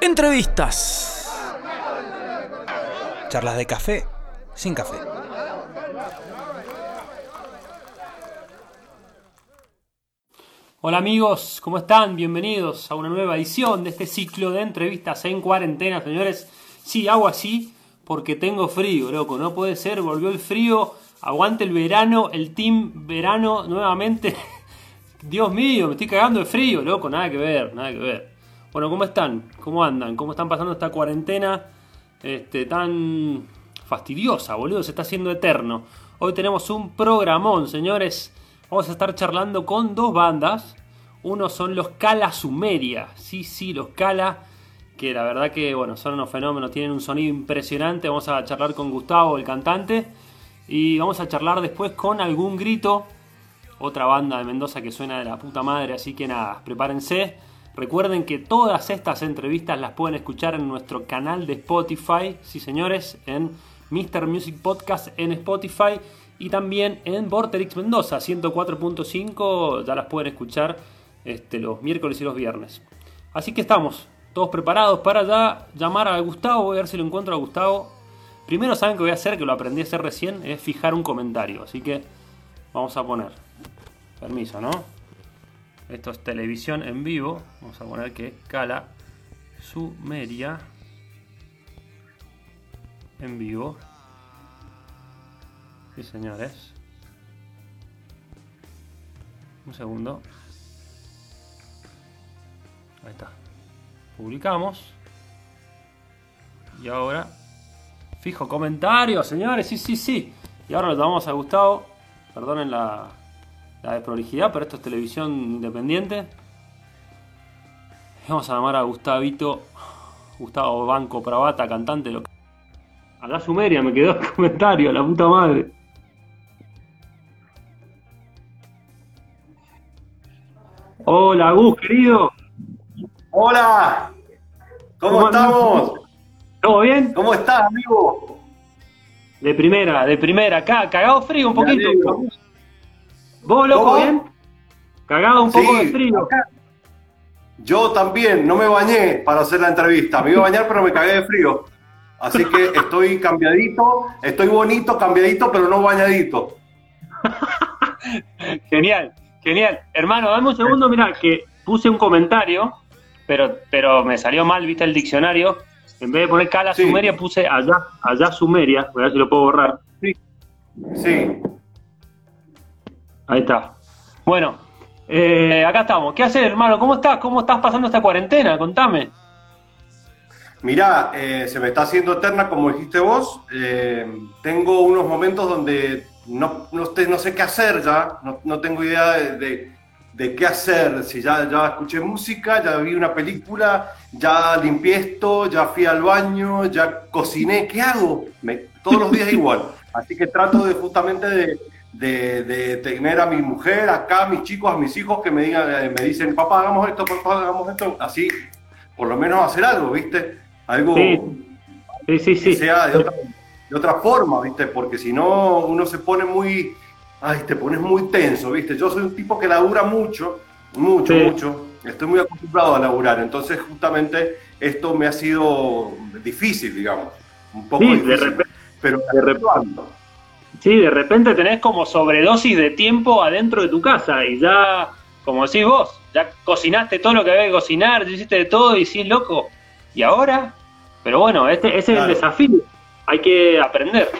Entrevistas. Charlas de café sin café. Hola amigos, ¿cómo están? Bienvenidos a una nueva edición de este ciclo de entrevistas en cuarentena, señores. Sí, hago así porque tengo frío, loco, no puede ser, volvió el frío, aguante el verano, el team verano nuevamente. Dios mío, me estoy cagando de frío, loco, nada que ver, nada que ver. Bueno, ¿cómo están? ¿Cómo andan? ¿Cómo están pasando esta cuarentena este, tan fastidiosa, boludo? Se está haciendo eterno. Hoy tenemos un programón, señores. Vamos a estar charlando con dos bandas. Uno son los Cala Sumeria. Sí, sí, los Cala. Que la verdad que, bueno, son unos fenómenos. Tienen un sonido impresionante. Vamos a charlar con Gustavo, el cantante. Y vamos a charlar después con algún grito. Otra banda de Mendoza que suena de la puta madre. Así que nada, prepárense. Recuerden que todas estas entrevistas las pueden escuchar en nuestro canal de Spotify. Sí, señores, en Mr. Music Podcast en Spotify y también en Vorterix Mendoza 104.5 ya las pueden escuchar este, los miércoles y los viernes. Así que estamos todos preparados para ya llamar a Gustavo, voy a ver si lo encuentro a Gustavo. Primero saben que voy a hacer, que lo aprendí a hacer recién, es fijar un comentario, así que vamos a poner, permiso, ¿no? Esto es televisión en vivo, vamos a poner que Cala Sumeria en vivo. Sí, señores. Un segundo. Ahí está. Publicamos. Y ahora. Fijo comentarios, señores. Sí, sí, sí. Y ahora lo damos a Gustavo. Perdonen la, la desprolijidad, pero esto es televisión independiente. Vamos a llamar a Gustavito. Gustavo Banco Pravata, cantante local. A la Sumeria me quedó el comentario, la puta madre. Hola, Gus, querido. Hola, ¿cómo, ¿Cómo estamos? ¿Todo bien? ¿Cómo estás, amigo? De primera, de primera. Acá, cagado frío un Me poquito. ¿Vos, loco, ¿Cómo? bien? Cagado un poco Sí, de frío. acá. Yo también, no me bañé para hacer la entrevista. Me iba a bañar, pero me cagué de frío. Así que estoy cambiadito, estoy bonito, cambiadito, pero no bañadito. Genial, genial. Hermano, dame un segundo, mira, que puse un comentario, pero, pero me salió mal, viste el diccionario. En vez de poner Cala Sí. Sumeria, puse allá, allá Sumeria. Voy a ver si lo puedo borrar. Sí. Ahí está. Bueno, eh, acá estamos. ¿Qué haces, hermano? ¿Cómo estás? ¿Cómo estás pasando esta cuarentena? Contame. Mirá, eh, se me está haciendo eterna, como dijiste vos. Eh, tengo unos momentos donde no, no, sé- no sé qué hacer ya, no, no tengo idea de, de- de qué hacer. Si ya, ya escuché música, ya vi una película, ya limpié esto, ya fui al baño, ya cociné, ¿qué hago? Me- todos los días igual. Así que trato de justamente de, de- de tener a mi mujer acá, a mis chicos, a mis hijos que me digan, eh, me dicen, papá, hagamos esto, papá, hagamos esto. Así, por lo menos hacer algo, ¿viste? Algo Sí, sí, sí. que sea de otra, de otra forma, ¿viste? Porque si no, uno se pone muy, ay, te pones muy tenso, ¿viste? Yo soy un tipo que labura mucho, mucho, mucho. Estoy muy acostumbrado a laburar, entonces justamente esto me ha sido difícil, digamos. Un poco Sí, de difícil. repente- pero de repente- Sí, de repente tenés como sobredosis de tiempo adentro de tu casa y ya, como decís vos, ya cocinaste todo lo que había que cocinar, ya hiciste de todo y sí, loco. ¿Y ahora? Pero bueno, este, ese es el desafío. Hay que aprender.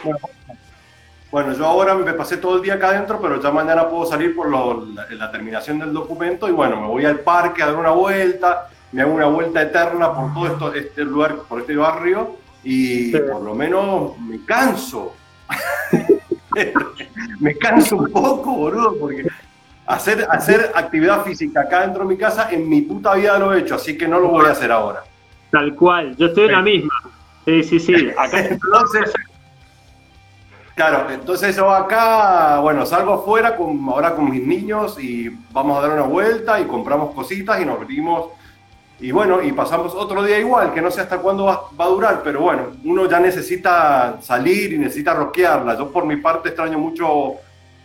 Bueno, yo ahora me pasé todo el día acá adentro, pero ya mañana puedo salir por lo- la, la terminación del documento y bueno, me voy al parque a dar una vuelta, me hago una vuelta eterna por todo esto, este lugar, por este barrio y Sí. por lo menos me canso. me canso un poco, boludo, porque hacer, hacer actividad física acá dentro de mi casa en mi puta vida lo he hecho, así que no lo voy a hacer ahora. Tal cual, yo estoy en la misma. Sí, sí, sí. Acá Entonces, claro, entonces yo acá, bueno, salgo afuera con, ahora con mis niños y vamos a dar una vuelta y compramos cositas y nos venimos. Y bueno, y pasamos otro día igual, que no sé hasta cuándo va, va a durar, pero bueno, uno ya necesita salir y necesita rosquearla. Yo por mi parte extraño mucho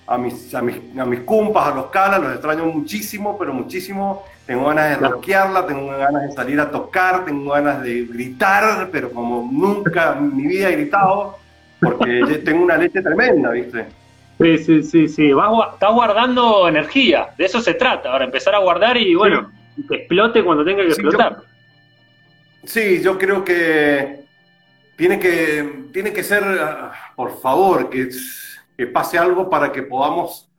a mis, a mis, a mis cumpas, a los calas, los extraño muchísimo, pero muchísimo. Tengo ganas de Claro. rockearla, tengo ganas de salir a tocar, tengo ganas de gritar, pero como nunca en mi vida he gritado, porque tengo una leche tremenda, ¿viste? Sí, sí, sí, sí. Vas, estás guardando energía, de eso se trata. Ahora empezar a guardar y bueno, que explote cuando tenga que Sí, yo- explotar. Sí, yo creo que tiene que, tiene que ser, ah, por favor, que, que pase algo para que podamos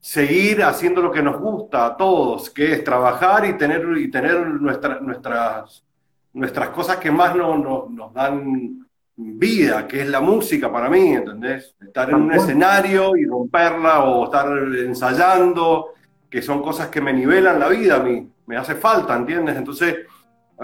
seguir haciendo lo que nos gusta a todos, que es trabajar y tener, y tener nuestra- nuestras, nuestras cosas que más no- no- nos dan vida, que es la música para mí, ¿entendés? Estar en un escenario y romperla o estar ensayando, que son cosas que me nivelan la vida a mí, me hace falta, ¿entiendes? Entonces,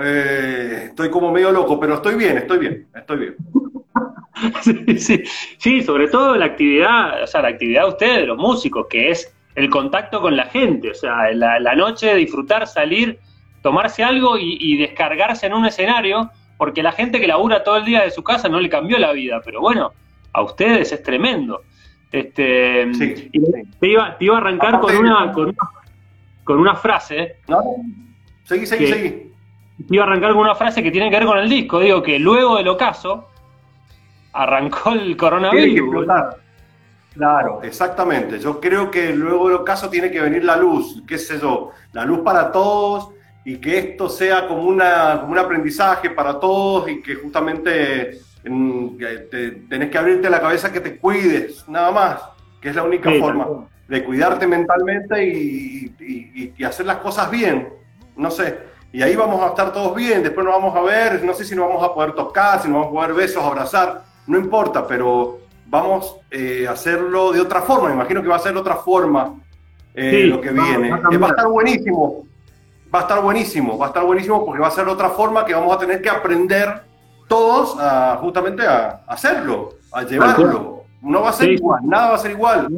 eh, estoy como medio loco, pero estoy bien, estoy bien, estoy bien. Sí, sobre todo la actividad, o sea, la actividad de ustedes, de los músicos, que es el contacto con la gente, o sea, la, la noche disfrutar, salir, tomarse algo y, y descargarse en un escenario, porque la gente que labura todo el día de su casa no le cambió la vida, pero bueno, a ustedes es tremendo. Este, Sí, y sí. te, iba, te iba a arrancar con Aparte- una, con una, con una frase, ¿No? Seguí, seguí, Que- seguí. te iba a arrancar con una frase que tiene que ver con el disco, digo que luego del ocaso arrancó el Tiene que coronavirus. Claro, exactamente. Yo creo que luego del caso tiene que venir la luz, qué sé yo, la luz para todos y que esto sea como, una, como un aprendizaje para todos y que justamente te- tenés que abrirte la cabeza que te cuides, nada más, que es la única Sí, forma cual. de cuidarte mentalmente y, y- y- hacer las cosas bien, no sé. Y ahí vamos a estar todos bien, después nos vamos a ver, no sé si nos vamos a poder tocar, si nos vamos a poder besos, abrazar, no importa, pero vamos eh, a hacerlo de otra forma, me imagino que va a ser de otra forma eh, Sí, lo que viene. va a Eh, va a estar buenísimo, va a estar buenísimo, va a estar buenísimo porque va a ser de otra forma que vamos a tener que aprender todos a, justamente a hacerlo, a llevarlo. No va a ser Sí. igual, nada va a ser igual.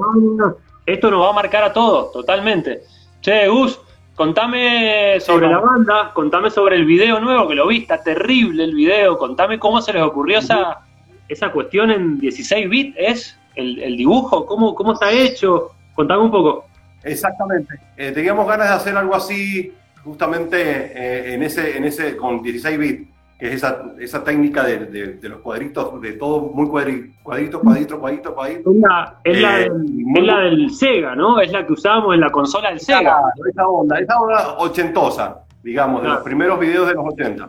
Esto nos va a marcar a todos, totalmente. Che, Gus, contame sobre Sí, la banda, contame sobre el video nuevo, que lo vi, está terrible el video, contame cómo se les ocurrió esa, esa cuestión en 16 bits, ¿es? El, el dibujo, ¿cómo, ¿cómo está hecho? Contame un poco. Exactamente. Eh, teníamos ganas de hacer algo así, justamente eh, en ese, en ese, con 16 bits, que es esa, esa técnica de, de- de los cuadritos, de todo muy cuadri- cuadrito, cuadrito, cuadrito, cuadrito. Es la, es la Eh, del, muy- es la del Sega, ¿no? Es la que usábamos en la consola del Sega. Claro, esa onda, esa onda ochentosa, digamos, de los primeros videos de los 80.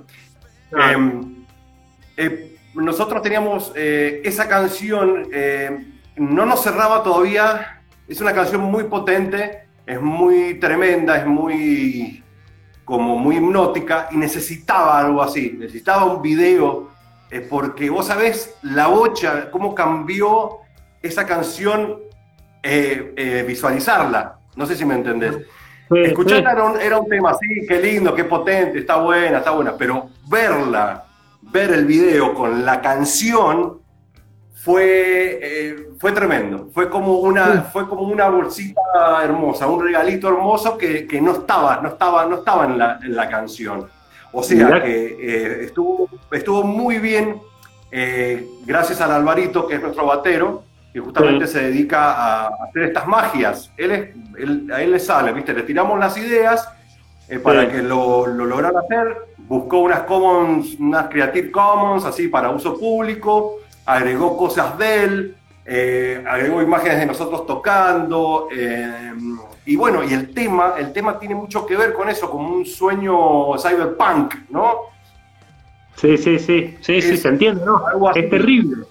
Ah, Eh, eh, nosotros teníamos eh, esa canción, no nos cerraba todavía, es una canción muy potente, es muy tremenda, es muy como muy hipnótica y necesitaba algo así, necesitaba un video, eh, porque vos sabés la bocha, cómo cambió esa canción, eh, eh, visualizarla, no sé si me entendés. sí, Escucharla sí. era un, era un tema, sí, qué lindo, qué potente, está buena, está buena, pero verla, ver el video con la canción fue, eh, fue tremendo. Fue como, una, fue como una bolsita hermosa, un regalito hermoso que, que no estaba, no estaba, no estaba en, la, en la canción. O sea Mirá. que eh, estuvo, estuvo muy bien, eh, gracias al Alvarito, que es nuestro batero, que justamente Sí. se dedica a hacer estas magias. Él es, él- a él le sale, ¿viste? Le tiramos las ideas eh, para Sí. que lo, lo lograra hacer. Buscó unas Commons, unas Creative Commons, así para uso público. Agregó cosas de él. Eh, agregó imágenes de nosotros tocando. eh, y bueno, y el tema, el tema tiene mucho que ver con eso, como un sueño cyberpunk, ¿no? Sí, sí, sí, sí, sí, se entiende, ¿no? Es terrible,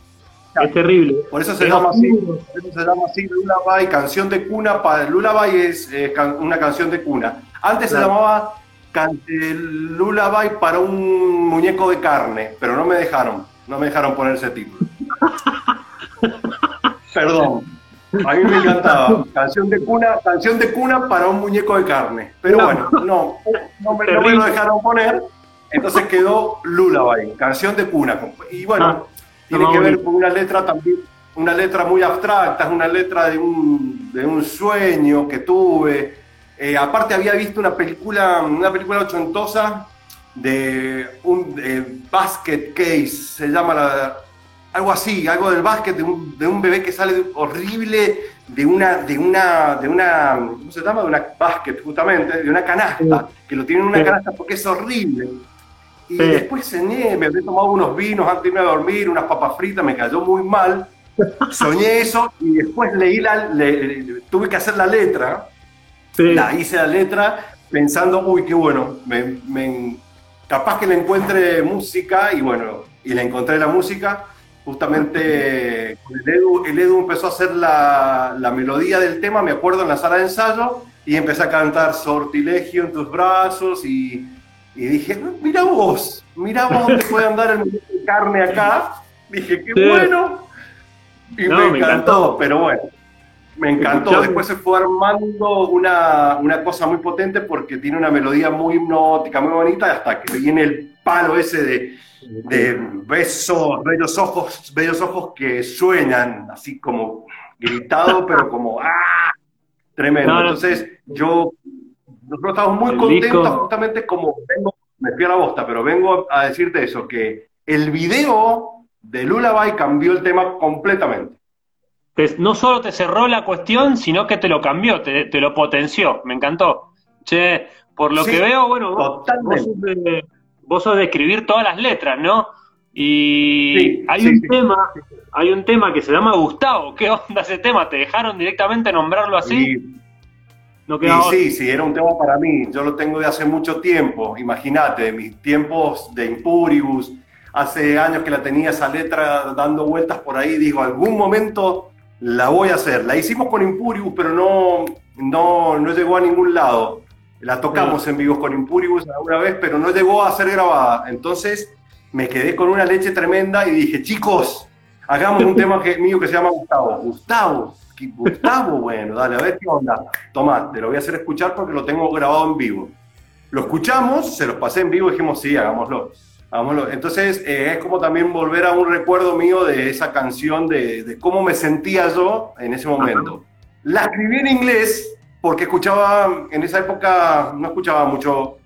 es terrible. Por eso se Es llama así. Por eso se llama así Lullaby, canción de cuna. Para, Lullaby es eh, can- una canción de cuna. Antes se llamaba can- Lullaby para un muñeco de carne, pero no me dejaron. No me dejaron poner ese título. Perdón. A mí me encantaba. Canción de cuna, canción de cuna para un muñeco de carne. Pero No. bueno, no, no me, no me lo dejaron poner. Entonces quedó Lullaby, canción de cuna. Y bueno, Ah, tiene que ver con una letra también, una letra muy abstracta, es una letra de un, de un sueño que tuve. Eh, aparte había visto una película, una película ochentosa de un eh, basket case, se llama la- algo así, algo del básquet, de un, de un bebé que sale horrible, de una, de una, de una, ¿cómo se llama? De una basket, justamente, de una canasta, que lo tiene en una canasta porque es horrible. Y después cené, me había tomado unos vinos antes de irme a dormir, unas papas fritas, me cayó muy mal. Soñé eso y después leí la, tuve que hacer la letra. La hice la letra pensando, uy, qué bueno, me, capaz que le encuentre música y bueno, y le encontré la música justamente el Edu, el Edu empezó a hacer la, la, melodía del tema, me acuerdo, en la sala de ensayo, y empecé a cantar Sortilegio en tus brazos, y, y dije, mira vos, mira vos dónde puede andar el de carne acá. Dije, qué bueno. Y me, encantó, pero bueno, me encantó. Después se fue armando una, una cosa muy potente porque tiene una melodía muy hipnótica, muy bonita, hasta que viene el palo ese de de besos, bellos ojos, bellos ojos que sueñan, así como gritado, pero como ¡ah! Tremendo. Entonces, yo, nosotros estamos muy contentos, justamente como vengo, me fui a la bosta, pero vengo a decirte eso, que el video de Lullaby cambió el tema completamente. no solo te cerró la cuestión, sino que te lo cambió, te, lo potenció. Me encantó. Che, por lo que veo, bueno, totalmente vos sos de escribir todas las letras, ¿no? Y hay un tema, hay un tema que se llama Gustavo. ¿Qué onda ese tema? ¿Te dejaron directamente nombrarlo así? No sí, sí, era un tema para mí. Yo lo tengo de hace mucho tiempo. Imagínate, mis tiempos de Impuribus, hace años que la tenía esa letra dando vueltas por ahí. Digo, algún momento la voy a hacer. La hicimos con Impuribus, pero no, no, no llegó a ningún lado. La tocamos en vivos con Impuribus alguna vez, pero no llegó a ser grabada. Entonces me quedé con una leche tremenda y dije, chicos, hagamos un tema que, mío que se llama Gustavo. Gustavo, Gustavo, bueno, dale, a ver qué onda. Tomá, te lo voy a hacer escuchar porque lo tengo grabado en vivo. Lo escuchamos, se los pasé en vivo y dijimos, sí, hagámoslo. hagámoslo. Entonces eh, es como también volver a un recuerdo mío de esa canción, de, de cómo me sentía yo en ese momento. La escribí en inglés, porque escuchaba, en esa época no escuchaba mucho,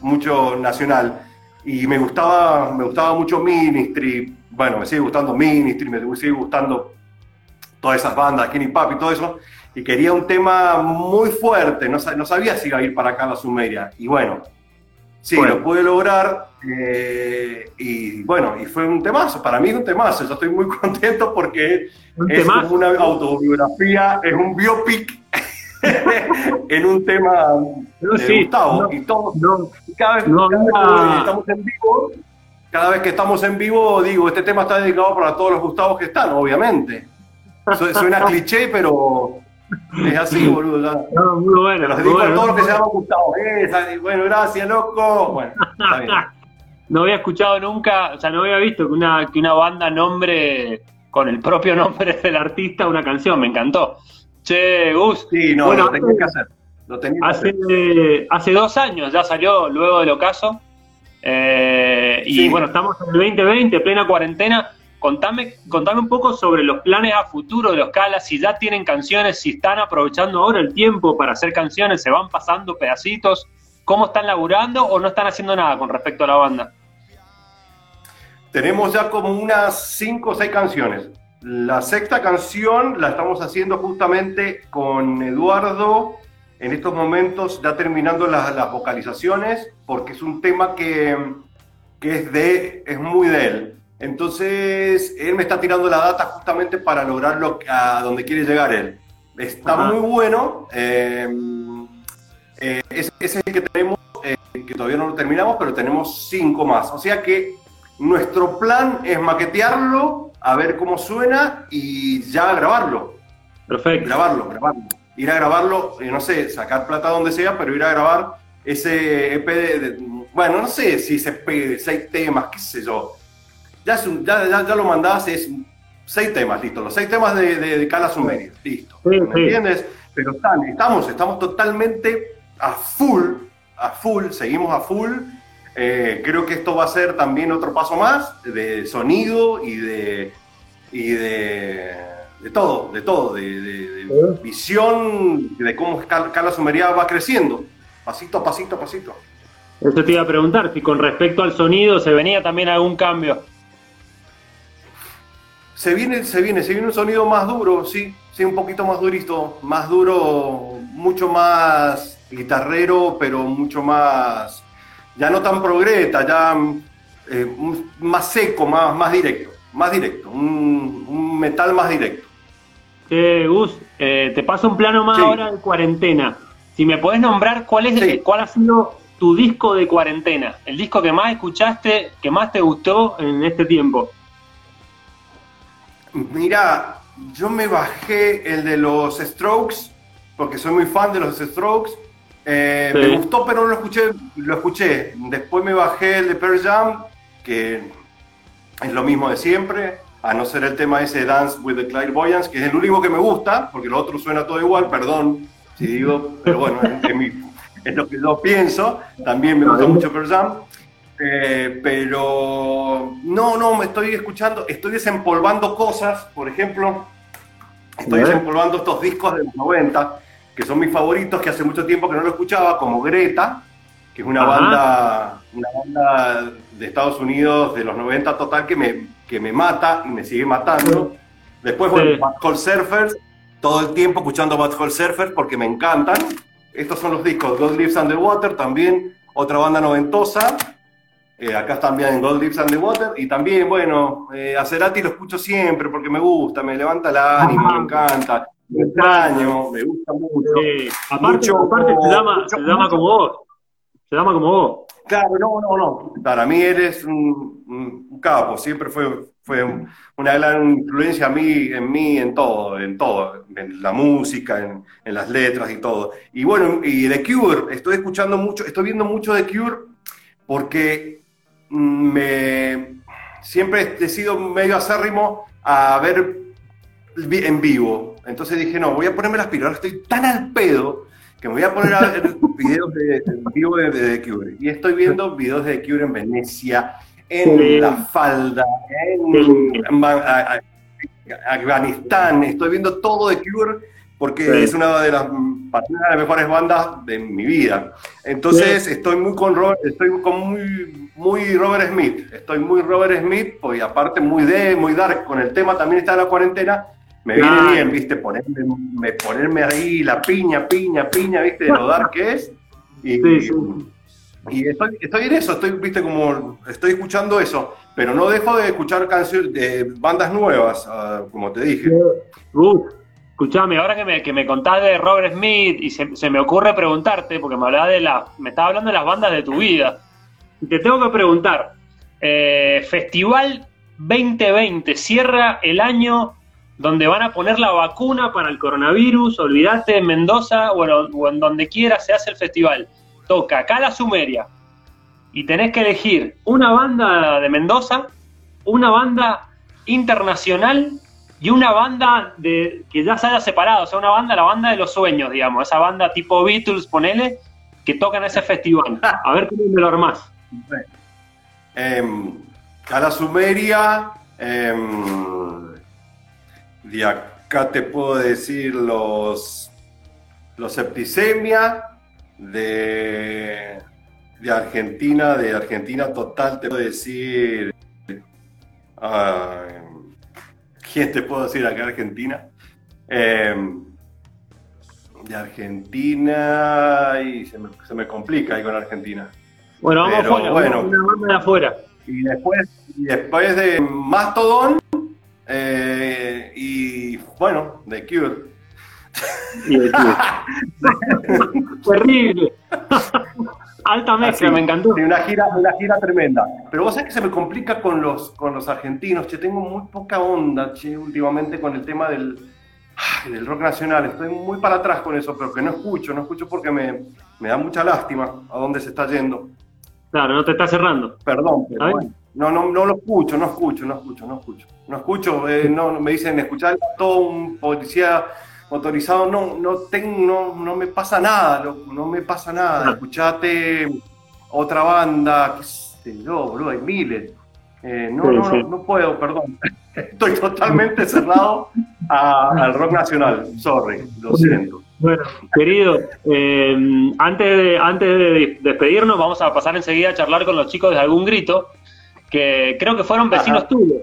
mucho nacional. Y me gustaba, me gustaba mucho Ministry, bueno, me sigue gustando Ministry, me sigue gustando todas esas bandas, Kenny Pop y todo eso, y quería un tema muy fuerte, no, no sabía si iba a ir para acá a la Sumeria, y bueno, sí, lo pude lograr, eh, y bueno, y fue un temazo, para mí es un temazo, yo estoy muy contento porque es una autobiografía, es un biopic en un tema de Gustavo. y todo, cada vez, que estamos en vivo, cada vez que estamos en vivo, digo, este tema está dedicado para todos los Gustavos que están, obviamente. Suena cliché, pero es así, boludo. No, muy bueno. Los digo a todos los que se llaman Gustavo. Eh, bueno, gracias, loco. Bueno, está bien. No había escuchado nunca, o sea, no había visto que una, que una banda nombre con el propio nombre del artista una canción, me encantó. Che, Gus. Sí, no, bueno, lo tenés que hacer. hace, hace dos años ya salió luego del ocaso. Eh, y bueno, estamos en el 2020, plena cuarentena. Contame, contame un poco sobre los planes a futuro de los Calas, si ya tienen canciones, si están aprovechando ahora el tiempo para hacer canciones, se van pasando pedacitos, cómo están laburando o no están haciendo nada con respecto a la banda. Tenemos ya como unas cinco o seis canciones. La sexta canción la estamos haciendo justamente con Eduardo, en estos momentos ya terminando las, vocalizaciones, porque es un tema que, es, de, es muy de él. Entonces, él me está tirando la data justamente para lograr lo, a donde quiere llegar él. Está muy bueno. Eh, eh, ese, es el que tenemos, eh, que todavía no lo terminamos, pero tenemos cinco más. O sea que nuestro plan es maquetearlo a ver cómo suena y ya grabarlo. Perfecto. Grabarlo, grabarlo. Ir a grabarlo, eh, no sé, sacar plata donde sea, pero ir a grabar ese EP de, bueno, no sé si ese EP de seis temas, qué sé yo. Ya, ya, ya, lo mandás, es seis temas, listo. Los seis temas de, de, Cala Sumeria, listo. ¿Me entiendes? Pero estamos, estamos totalmente a full, a full, seguimos a full eh, creo que esto va a ser también otro paso más de sonido y de, y de, todo, de todo, de, visión de cómo Carla Sumería va creciendo, pasito a pasito a pasito. Eso te iba a preguntar, si con respecto al sonido se venía también algún cambio. se viene, se viene, se viene un sonido más duro, sí, sí, un poquito más durito, más duro, mucho más guitarrero, pero mucho más, ya no tan progreta, ya eh, más seco, más, más directo, más directo, un, metal más directo. Eh, Gus, eh, te paso un plano más ahora de cuarentena. Si me puedes nombrar cuál es cuál ha sido tu disco de cuarentena, el disco que más escuchaste, que más te gustó en este tiempo. Mira, yo me bajé el de los Strokes, porque soy muy fan de los Strokes. Eh, me gustó, pero no lo escuché, lo escuché. Después me bajé el de Pearl Jam, que es lo mismo de siempre, a no ser el tema ese Dance with the Clairvoyants, que es el único que me gusta, porque lo otro suena todo igual, perdón si digo, pero bueno, es, lo que yo pienso. También me gusta mucho Pearl Jam. Eh, pero no, no, me estoy escuchando, estoy desempolvando cosas, por ejemplo, estoy desempolvando estos discos de los 90, que son mis favoritos, que hace mucho tiempo que no lo escuchaba, como Greta, que es una banda, una banda de Estados Unidos de los 90 total que me, que me mata y me sigue matando. Después, bueno, Bad Hole Surfers, todo el tiempo escuchando Bad Hole Surfers porque me encantan. Estos son los discos, God Lives Underwater, también otra banda noventosa. Eh, acá también Gold Lips and the Water. Y también, bueno, eh, a Cerati lo escucho siempre porque me gusta, me levanta el ánimo, me encanta. Me extraño, me gusta mucho. aparte, aparte se, llama, se llama como vos. Se llama como vos. Claro, no, no, no. Para mí eres un, capo, siempre fue, fue una gran influencia a mí, en mí, en todo, en todo, en la música, en, en, las letras y todo. Y bueno, y The Cure, estoy escuchando mucho, estoy viendo mucho The Cure porque me siempre he sido medio acérrimo a ver en vivo. Entonces dije, no, voy a ponerme las pilas. Ahora estoy tan al pedo que me voy a poner a ver videos de, vivo de, The Cure. Y estoy viendo videos de The Cure en Venecia, en La Falda, en Afganistán. Estoy viendo todo de Cure porque es una de las, las mejores bandas de mi vida. Entonces estoy muy con estoy con muy, muy Robert Smith, estoy muy Robert Smith, pues, y aparte muy de, muy dark, con el tema también está en la cuarentena, me viene bien, viste, ponerme, me, ponerme ahí la piña, piña, piña, viste, de lo dark que es. Y, y estoy, estoy, en eso, estoy, viste, como estoy escuchando eso, pero no dejo de escuchar canciones de bandas nuevas, ah, como te dije. Escuchame, ahora que me, que me contás de Robert Smith y se, me ocurre preguntarte, porque me hablaba de la, me estaba hablando de las bandas de tu vida, y te tengo que preguntar, eh, Festival 2020 cierra el año donde van a poner la vacuna para el coronavirus, olvídate en Mendoza o en, donde quiera se hace el festival. Toca acá la Sumeria y tenés que elegir una banda de Mendoza, una banda internacional y una banda de que ya se haya separado, o sea, una banda, la banda de los sueños, digamos, esa banda tipo Beatles, ponele, que tocan ese festival. A ver cómo me lo armás. Eh, la Sumeria, em, de acá te puedo decir los, los Septicemia, de, de Argentina, de Argentina total, te puedo decir. ¿Quién te puedo decir acá Argentina? Em, de Argentina y se me, se me, complica ahí con Argentina. Bueno, vamos afuera, bueno, una banda de afuera. Y después, y después de Mastodon eh, y bueno, de Cure. Terrible. Alta mezcla, me encantó. una gira, una gira tremenda. Pero vos sabés que se me complica con los, con los argentinos, che, tengo muy poca onda, che, últimamente con el tema del, del rock nacional. Estoy muy para atrás con eso, pero que no escucho, no escucho porque me, me da mucha lástima a dónde se está yendo. Claro, no te está cerrando. Perdón, pero no, no, no lo escucho, no escucho, no escucho, no escucho. No escucho, eh, no, me dicen escuchar todo un policía motorizado no, no, tengo, no, me pasa nada, no me pasa nada. Escuchate otra banda, qué sé yo, boludo, hay miles. Eh, no, no, no, puedo, perdón. Estoy totalmente cerrado al rock nacional, sorry, lo siento. Bueno, querido, eh, antes, de, antes de despedirnos, vamos a pasar enseguida a charlar con los chicos de algún grito, que creo que fueron vecinos tuyos.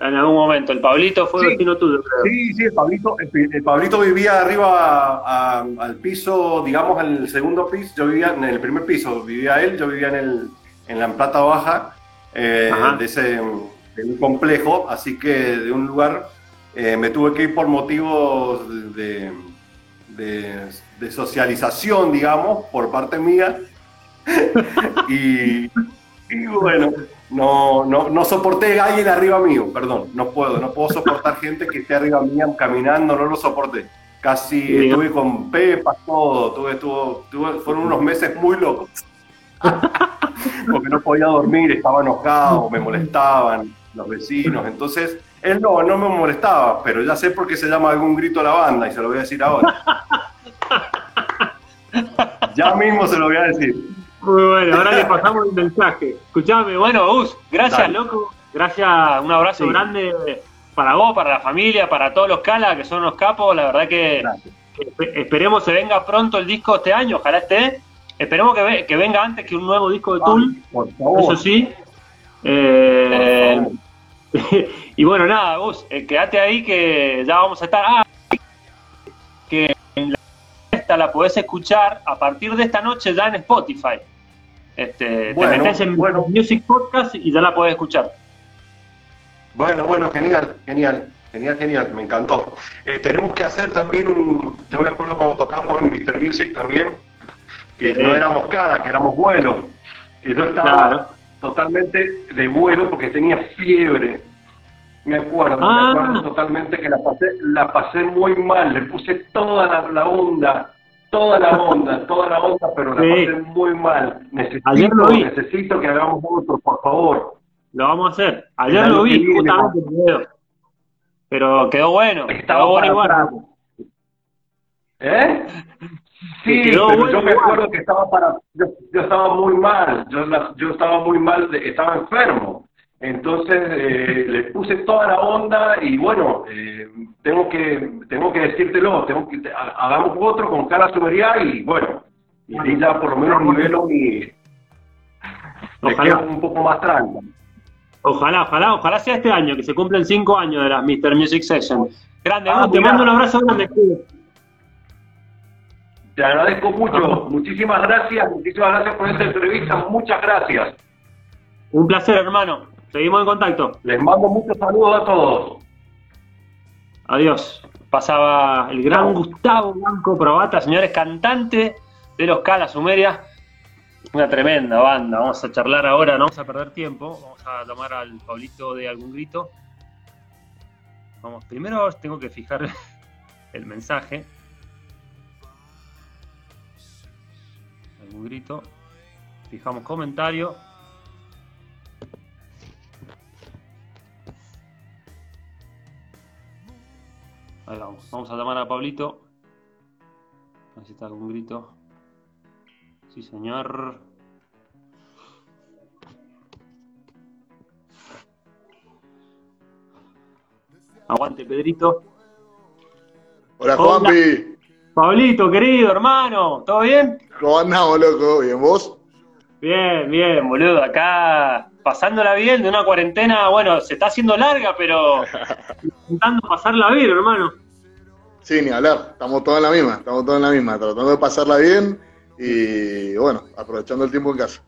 en algún momento. El Pablito fue Sí. vecino tuyo, creo. Sí, sí, el Pablito, el, el Pablito vivía arriba a- al piso, digamos, en el segundo piso. Yo vivía en el primer piso, vivía él, yo vivía en, el, en la planta baja eh, de, ese, de un complejo, así que de un lugar eh, me tuve que ir por motivos de, de- de socialización, digamos, por parte mía. y, y bueno, no, no, no soporté a alguien arriba mío, perdón, no puedo, no puedo soportar gente que esté arriba mía caminando, no lo soporté. Casi estuve con pepas, todo, tuve, tuvo- tuve- fueron unos meses muy locos. Porque no podía dormir, estaba enojado, me molestaban los vecinos, entonces él no, no me molestaba, pero ya sé por qué se llama algún grito a la banda y se lo voy a decir ahora. Ya mismo se lo voy a decir. Muy bueno, ahora le pasamos el mensaje. Escuchame, bueno, Gus, gracias, Dale. loco. Gracias, un abrazo Sí. grande para vos, para la familia, para todos los Cala, que son unos capos. La verdad que espe- esperemos se venga pronto el disco este año, ojalá esté. Esperemos que, ve- que venga antes que un nuevo disco de Tool, Por favor. eso sí. Eh, y bueno, nada, Gus, eh, quédate ahí que ya vamos a estar. Ah, que en la esta la podés escuchar a partir de esta noche ya en Spotify. Este, Bueno, te metes en bueno. Music Podcast y ya la podés escuchar. Bueno, bueno, genial, genial, genial, genial, me encantó. Eh, tenemos que hacer también un. Yo me acuerdo cuando tocamos en Mr. Music también, que Sí. no éramos cara, que éramos vuelo. Y yo estaba Claro. totalmente de vuelo porque tenía fiebre. Me acuerdo, Ah. me acuerdo totalmente que la pasé, la pasé muy mal, le puse toda la, la onda, toda la onda, toda la onda, pero la Sí. pasé muy mal. Necesito, Ayer lo vi. necesito que hagamos otro, por favor. Lo vamos a hacer. Ayer lo vi, justamente el video. Pero quedó bueno. Estaba quedó bueno igual. atrás. ¿Eh? Sí, Que quedó pero bueno yo me acuerdo que estaba para, yo, yo estaba muy mal, yo, yo estaba muy mal, estaba enfermo. Entonces eh, le puse toda la onda y bueno, eh, tengo que tengo que decírtelo, tengo que ha- hagamos otro con cara subería y bueno, y ahí ya por lo menos nivelo mi me Ojalá. quedo un poco más tranquilo. Ojalá, ojalá, ojalá sea este año, que se cumplen cinco años de las Mr. Music Sessions. Grande, Ah, te mando un abrazo grande. Te agradezco mucho, muchísimas gracias, muchísimas gracias por esta entrevista, muchas gracias. Un placer, hermano. Seguimos en contacto. Les mando muchos saludos a todos. Adiós. Pasaba el gran. Gustavo Blanco Probata, señores, cantante de los Cala Sumeria. Una tremenda banda. Vamos a charlar ahora, no vamos a perder tiempo. Vamos a tomar al Pablito de algún grito. Vamos, primero tengo que fijar el mensaje. Algún grito. Fijamos comentario. Ahí vamos. Vamos a llamar a Pablito. A ver si está algún grito. Sí, señor. Aguante, Pedrito. Hola, Hola. Juanpi. Pablito, querido hermano, ¿todo bien? ¿Cómo andamos, loco? ¿Bien vos? Bien, bien, boludo. Acá pasándola bien de una cuarentena, bueno, se está haciendo larga, pero intentando pasarla bien, hermano. Sí, ni hablar. Estamos todos en la misma. Estamos todos en la misma. Tratando de pasarla bien y, bueno, aprovechando el tiempo en casa.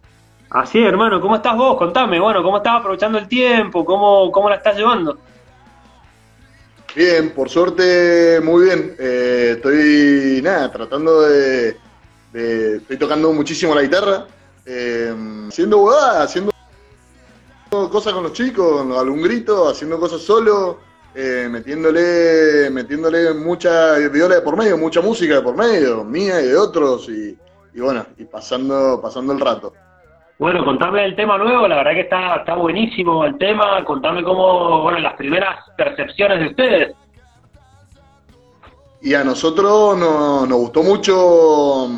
Así es, hermano. ¿Cómo estás vos? Contame, bueno, ¿cómo estás aprovechando el tiempo? ¿Cómo, cómo la estás llevando? Bien, por suerte, muy bien. Eh, estoy, nada, tratando de, de- Estoy tocando muchísimo la guitarra. Eh, haciendo huevadas, haciendo cosas con los chicos, con algún grito, haciendo cosas solo, eh, metiéndole, metiéndole mucha viola de por medio, mucha música de por medio, mía y de otros, y, y bueno, y pasando, pasando el rato. Bueno, contame el tema nuevo, la verdad que está, está buenísimo el tema, contame cómo, bueno, las primeras percepciones de ustedes. Y a nosotros no- nos gustó mucho,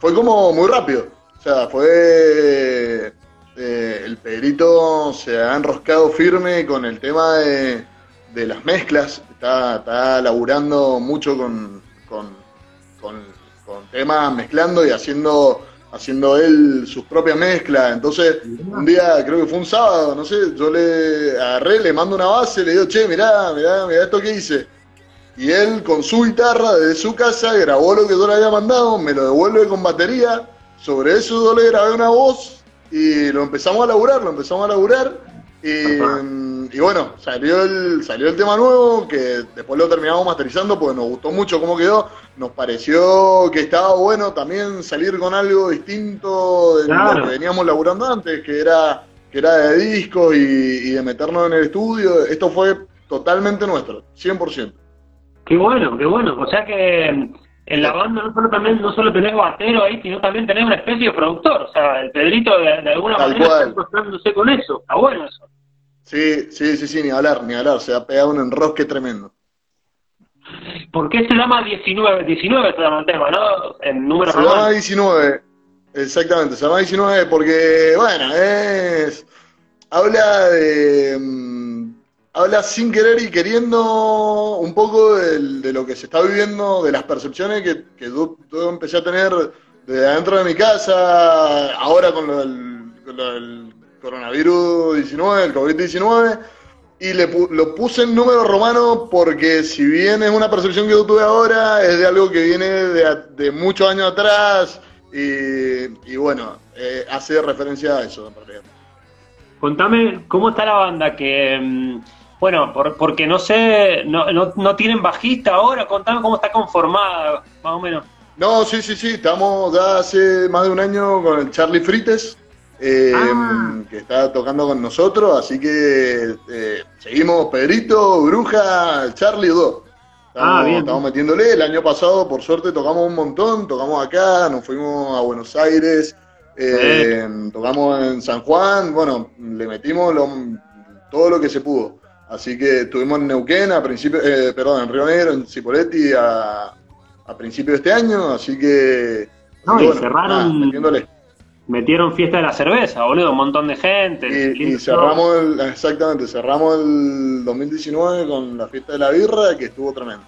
fue como muy rápido. O sea, fue. Eh, el Pedrito se ha enroscado firme con el tema de, las mezclas. Está, laburando mucho con, con, con- con temas, mezclando y haciendo haciendo él sus propias mezclas. Entonces, un día, creo que fue un sábado, no sé, yo le agarré, le mando una base, le digo, che, mirá, mirá, mirá esto que hice. Y él con su guitarra desde su casa grabó lo que yo le había mandado, me lo devuelve con batería. Sobre eso yo le grabé una voz y lo empezamos a laburar, lo empezamos a laburar. Y, y bueno, salió el, salió el tema nuevo, que después lo terminamos masterizando, porque nos gustó mucho cómo quedó. Nos pareció que estaba bueno también salir con algo distinto de Claro. lo que veníamos laburando antes, que era, que era de discos y, y de meternos en el estudio. Esto fue totalmente nuestro, 100%. Qué bueno, qué bueno. O sea que en la banda no solo también no solo tenés batero ahí, sino también tenés una especie de productor. O sea, el Pedrito de, de alguna Tal manera cual. está encontrándose con eso. Está bueno eso. Sí, sí, sí, sí, ni hablar, ni hablar. Se ha pegado un enrosque tremendo. ¿Por qué se llama 19? 19 se llama el tema, ¿no? En número Se llama romano. 19, exactamente, se llama 19 porque, bueno, es. Habla de. Habla sin querer y queriendo un poco de, lo que se está viviendo, de las percepciones que, que yo, empecé a tener de adentro de mi casa, ahora con lo del, coronavirus 19, el COVID-19. Y le lo puse en número romano porque si bien es una percepción que yo tuve ahora, es de algo que viene de, muchos años atrás y, y bueno, eh, hace referencia a eso en realidad. Contame cómo está la banda, que mm, bueno, por- porque no sé, no, no, no tienen bajista ahora, contame cómo está conformada, más o menos. No, sí, sí, sí, estamos ya hace más de un año con el Charlie Frites, eh, Ah. que está tocando con nosotros, así que eh, seguimos Pedrito, Bruja, el Charlie, dos. Estamos, Ah, bien. estamos metiéndole, el año pasado por suerte tocamos un montón, tocamos acá, nos fuimos a Buenos Aires, eh, tocamos en San Juan, bueno, le metimos lo- todo lo que se pudo. Así que estuvimos en Neuquén a principio, eh, perdón, en Río Negro, en Cipoletti a, a principio de este año, así que, No, y cerraron- nada. Metieron fiesta de la cerveza, boludo, un montón de gente. Y cerramos el, exactamente, cerramos el 2019 con la fiesta de la birra, que estuvo tremendo.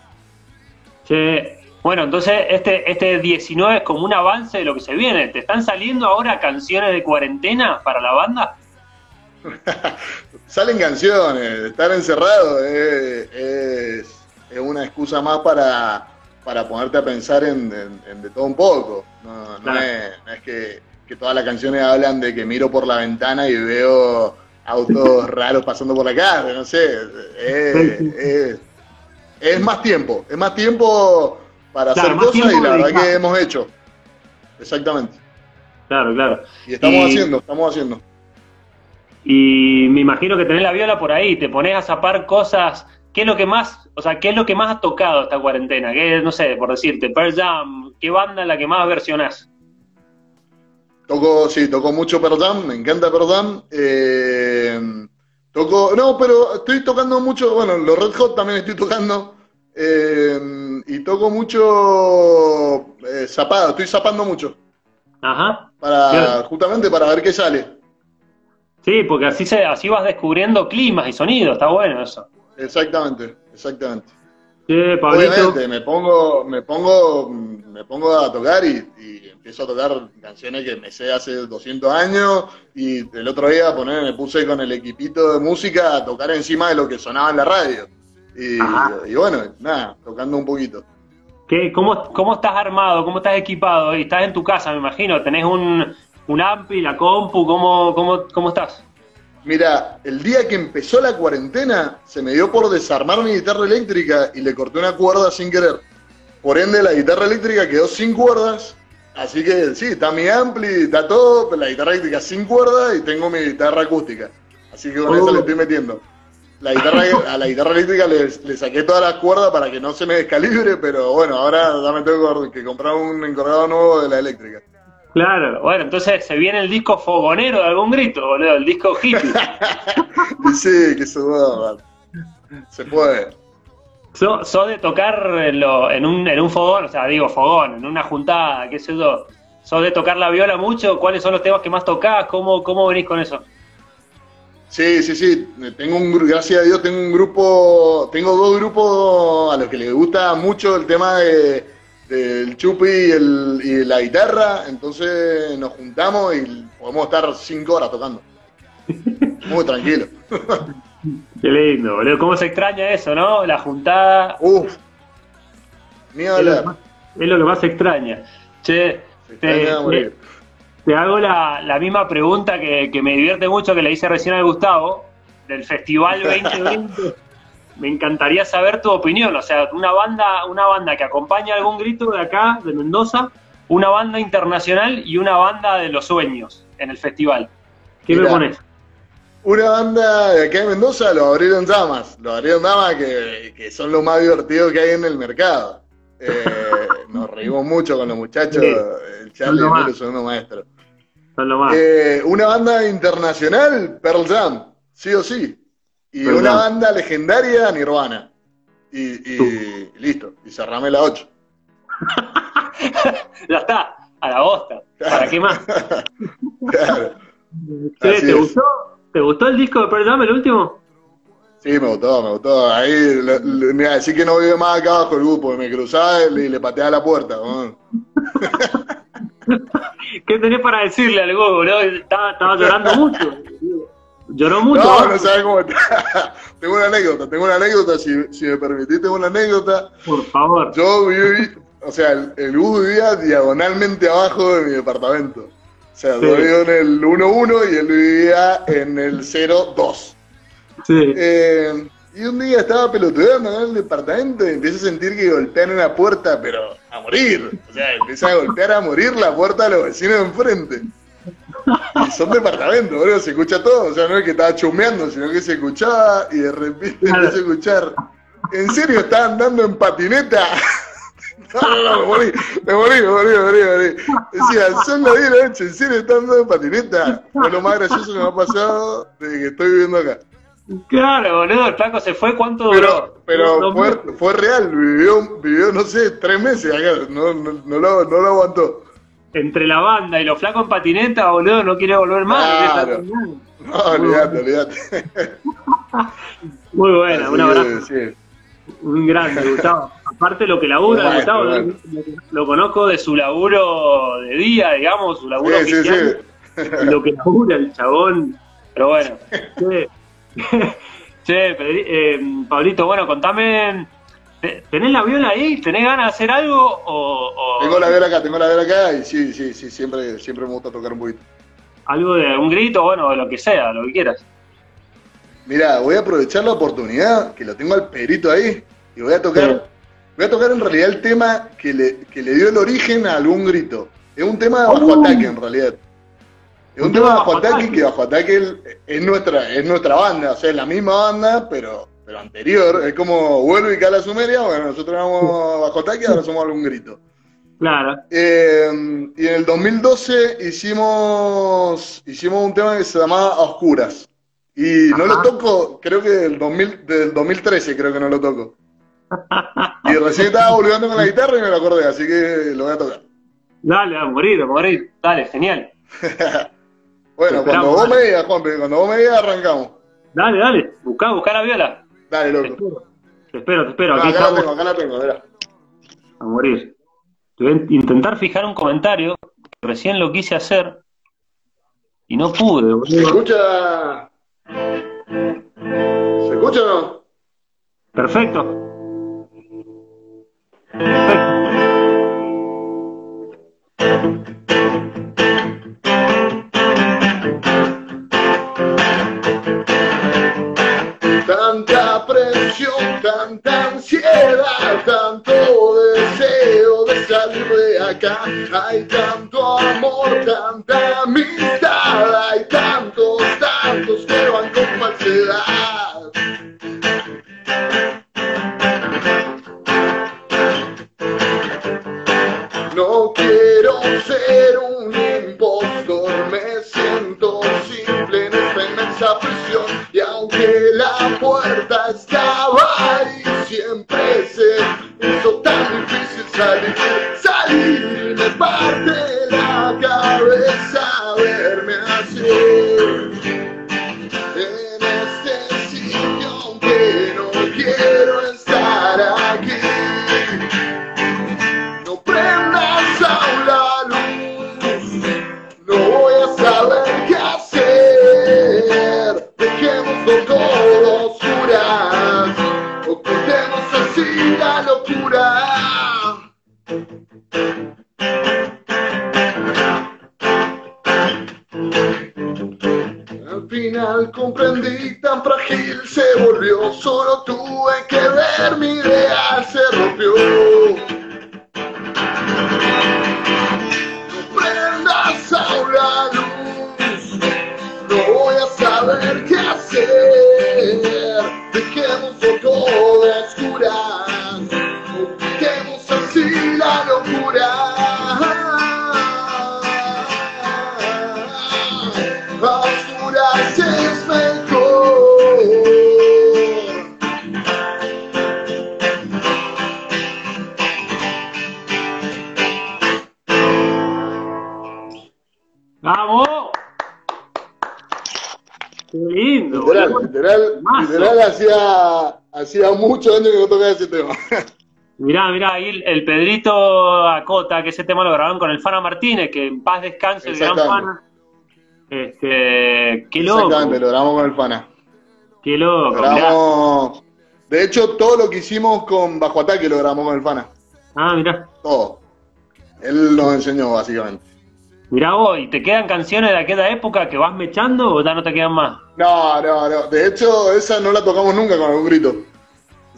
Che, bueno, entonces este, este 19 es como un avance de lo que se viene. ¿Te están saliendo ahora canciones de cuarentena para la banda? Salen canciones, estar encerrado es, es- es una excusa más para, para ponerte a pensar en, en- en de todo un poco. No, no Claro. es, no es que, que todas las canciones hablan de que miro por la ventana y veo autos raros pasando por la calle, no sé. Es, es- más tiempo, es más tiempo para Claro, hacer cosas y la verdad que hemos hecho. Exactamente. Claro, claro. Y estamos Y- haciendo, estamos haciendo. Y me imagino que tenés la viola por ahí, te pones a zapar cosas. ¿Qué es lo que más, o sea, qué es lo que más has tocado esta cuarentena? ¿Qué, no sé, por decirte, Pearl Jam, ¿qué banda es la que más versionás? Toco, sí, toco mucho Pearl Jam, me encanta Pearl Jam. Eh, toco, no, pero estoy tocando mucho, bueno, los Red Hot también estoy tocando. eh, y toco mucho eh, zapado, estoy zapando mucho. Ajá. Para, Bien. justamente para ver qué sale. Sí, porque así, se, así vas descubriendo climas y sonidos, está bueno eso. Exactamente, exactamente. Sí. Obviamente, me pongo, me pongo, me pongo a tocar y, y empiezo a tocar canciones que me sé hace 200 años y el otro día poner, me puse con el equipito de música a tocar encima de lo que sonaba en la radio. Y, bueno, nada, tocando un poquito. ¿Qué, cómo, ¿Cómo estás armado? ¿Cómo estás equipado? Y estás en tu casa, me imagino. ¿Tenés un, un ampli, la compu? ¿Cómo, cómo, cómo estás? Mira, el día que empezó la cuarentena se me dio por desarmar mi guitarra eléctrica y le corté una cuerda sin querer. Por ende, la guitarra eléctrica quedó sin cuerdas. Así que sí, está mi ampli, está todo, pero la guitarra eléctrica sin cuerda y tengo mi guitarra acústica. Así que con eso le estoy metiendo. La guitarra, a la guitarra eléctrica le, le saqué todas las cuerdas para que no se me descalibre, pero bueno, ahora ya me tengo que comprar un encorgado nuevo de la eléctrica. Claro, bueno, entonces se viene el disco fogonero de algún grito, boludo, el disco hippie. Sí, que se va, se puede. ¿Sos sos de tocar en, lo- en un, en un fogón, o sea, digo fogón, en una juntada, qué sé yo? ¿Sos de tocar la viola mucho? ¿Cuáles son los temas que más tocás? ¿Cómo, cómo venís con eso? Sí, sí, sí. Tengo un gracias a Dios tengo un grupo, tengo dos grupos a los que les gusta mucho el tema de, del chupi y, el- y la guitarra, entonces nos juntamos y podemos estar cinco horas tocando. Muy tranquilo. Qué lindo, boludo. ¿Cómo se extraña eso, no? La juntada. Uf. Ni Es lo, que hablar. más, es lo que más se extraña. Che, Se te, extraña te hago la, la misma pregunta que, que me divierte mucho que le hice recién al Gustavo, del Festival 2020. me encantaría saber tu opinión. O sea, una banda, una banda que acompaña algún grito de acá, de Mendoza, una banda internacional y una banda de los sueños en el festival. ¿Qué me pones? Una banda de acá de Mendoza, los abrieron damas. Los abrieron damas que, que son lo más divertido que hay en el mercado. Eh, nos reímos mucho con los muchachos. Sí. El Charlie Son lo son unos maestros. Son lo más. Eh, una banda internacional, Pearl Jam, sí o sí. Y una banda legendaria, Nirvana. Y, y listo, y cerrame la 8. ya está, a la bosta. ¿Para qué más? Claro. ¿te, gustó, ¿Te gustó el disco de Pearl Jam, el último? Sí, me gustó, me gustó. Ahí, mira, decir que no vive más acá abajo el grupo, me cruzaba y le, pateaba la puerta. ¿Qué tenés para decirle al Gogo, bro? Estaba, estaba llorando mucho. Lloró mucho. No, ¿no? sabes cómo está. tengo una anécdota, tengo una anécdota, si, si me permitís, tengo una anécdota. Por favor. Yo viví, o sea, el, el bus vivía diagonalmente abajo de mi departamento. O sea, Sí. yo vivía en el 1-1 y él vivía en el 0-2. Sí. Eh, y un día estaba pelotudeando en el departamento y empiezo a sentir que golpean una puerta, pero a morir. O sea, empieza a golpear a morir la puerta de los vecinos de enfrente. Y son departamentos, boludo, se escucha todo. O sea, no es que estaba chumeando, sino que se escuchaba y de repente empiezo a escuchar. ¿En serio estaban andando en patineta? No, no, no, me morí, me morí, me morí, me morí, me morí. Decía, son las 10 de la noche, ¿en serio están andando en patineta? Fue lo más gracioso que me ha pasado desde que estoy viviendo acá. Claro, boludo, el flaco se fue. ¿Cuánto Pero, duró? pero fue, fue real, vivió, vivió, no sé, tres meses acá, no, no, no lo, no lo aguantó. Entre la banda y los flacos en patineta, boludo, no quiere volver más. Claro. No, olvídate, olvídate. Muy buena, Así un abrazo. sí. Un grande, Gustavo. Aparte lo que labura, Gustavo, lo, lo conozco de su laburo de día, digamos, su laburo Sí, oficial. sí. lo que labura el chabón. Pero bueno. Che, che, eh, Pablito, bueno, contame. ¿Te- ¿Tenés la viola ahí? ¿Tenés ganas de hacer algo? O, o Tengo la vela acá, tengo la vela acá y sí, sí, sí, siempre, siempre me gusta tocar un poquito. algo de un grito, bueno, lo que sea, lo que quieras. Mira, voy a aprovechar la oportunidad, que lo tengo al perito ahí, y voy a tocar, Sí. voy a tocar en realidad el tema que le, que le dio el origen a algún grito. Es un tema de bajo Uh. ataque en realidad. Es un, tema de bajo ataque, que bajo ataque es nuestra, es nuestra banda, o sea, es la misma banda, pero, pero anterior. Es como vuelvo y cala Sumeria, bueno, nosotros éramos bajo ataque, ahora somos algún grito. Claro. Eh, y en el 2012 hicimos, hicimos un tema que se llamaba A Oscuras. Y no lo toco, creo que del, 2000, del 2013 creo que no lo toco. Y recién estaba volviendo con la guitarra y me lo acordé, así que lo voy a tocar. Dale, a morir, a morir. Dale, genial. Bueno, cuando vos dale. me digas, Juanpe, cuando vos me digas, arrancamos. Dale, dale. Buscá, buscá la viola. Dale, loco. te espero. Te espero. No, Aquí acá la estamos tengo, acá la tengo, verá. a morir. Te voy a intentar fijar un comentario que recién lo quise hacer y no pude, ¿Se escucha? ¿Se escucha o no? Perfecto. Perfecto. Tanta ansiedad, tanto deseo de salir de acá. Hay tanto amor, tanta amistad, hay tantos, a hacía, muchos años que no tocaba ese tema. Mirá, mirá, ahí el, el Pedrito Acota, que ese tema lo grabaron con el Fana Martínez, que en paz descanse el gran. Fana. Este, qué loco, Exactamente, lo grabamos con el Fana. qué Lo loco. mirá. grabamos. De hecho, todo lo que hicimos con Bajo Ataque lo grabamos con el Fana. Ah, mirá. Todo. Él nos enseñó, básicamente. Mirá vos, ¿y te quedan canciones de aquella época que vas mechando o ya no te quedan más? No, no, no. De hecho, esa no la tocamos nunca con algún grito.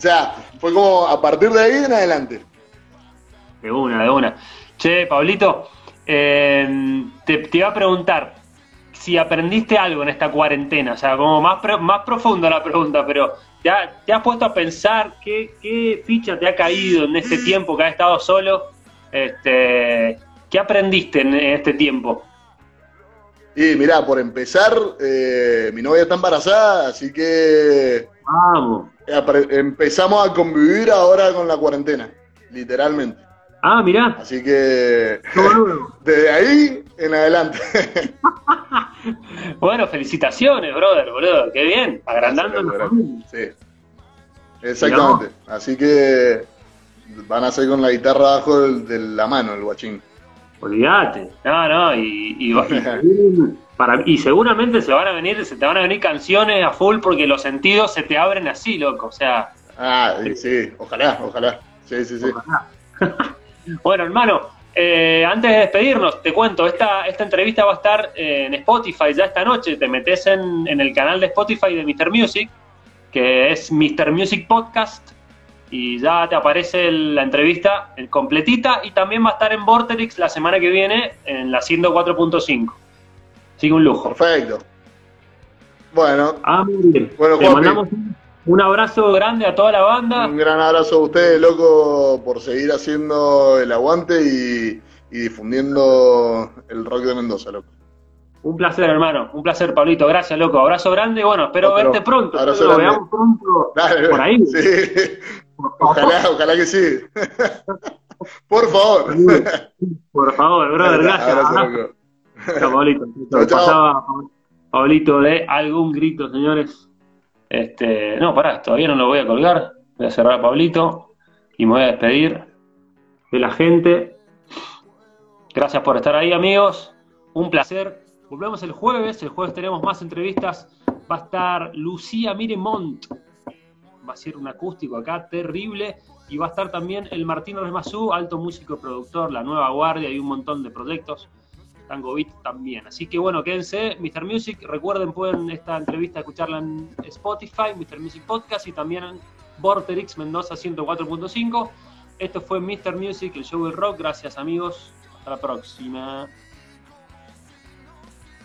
O sea, fue como a partir de ahí en adelante. De una, de una. Che, Pablito, eh, te, te iba a preguntar si aprendiste algo en esta cuarentena, o sea, como más, más profunda la pregunta, pero ¿te, ha- te has puesto a pensar qué, qué ficha te ha caído en este tiempo que has estado solo? Este, ¿Qué aprendiste en este tiempo? Y mirá, por empezar, eh, mi novia está embarazada, así que Vamos. empezamos a convivir ahora con la cuarentena, literalmente. Ah, mirá. Así que desde ahí en adelante. Bueno, felicitaciones, brother, boludo. Qué bien. Agrandando. Sí. Exactamente. Así que van a ser con la guitarra abajo de la mano, el guachín. Olvídate. No, no, y, y, va- y- para, y seguramente se van a venir, se te van a venir canciones a full porque los sentidos se te abren así, loco. O sea, Ah, sí, ojalá, ojalá. Sí, sí, sí. bueno, hermano, eh, antes de despedirnos, te cuento, esta, esta entrevista va a estar eh, en Spotify ya esta noche. Te metes en, en el canal de Spotify de Mr. Music, que es Mr. Music Podcast, y ya te aparece el- la entrevista completita. Y también va a estar en Vorterix la semana que viene en la 104.5. Así que un lujo. Perfecto. Bueno, Ah. Bueno, Te mandamos un, un abrazo grande a toda la banda. un gran abrazo a ustedes, loco, por seguir haciendo el aguante y, y difundiendo el rock de Mendoza, loco. Un placer, hermano. Un placer, Pablito. Gracias, loco. Abrazo grande. Bueno, espero Otro. verte pronto. Abrazo grande. veamos pronto Dale, por ahí. Sí. Ojalá, ojalá que sí. Por favor. Por favor, brother. Gracias. Pablito. Chao, chao. Pasaba Pablito de algún grito, señores. Este, no, pará, todavía no lo voy a colgar. Voy a cerrar a Pablito y me voy a despedir de la gente. Gracias por estar ahí, amigos. Un placer. Volvemos el jueves. El jueves tenemos más entrevistas. Va a estar Lucía Miremont. Va a ser un acústico acá terrible. Y va a estar también el Martín Resmasú, alto músico productor, la nueva guardia y un montón de proyectos. Tango Beat también. Así que bueno, quédense. Mr. Music, recuerden, pueden esta entrevista escucharla en Spotify, Mr. Music Podcast y también en Vorterix Mendoza 104.5. Esto fue Mr. Music, el show del rock. Gracias amigos. Hasta la próxima.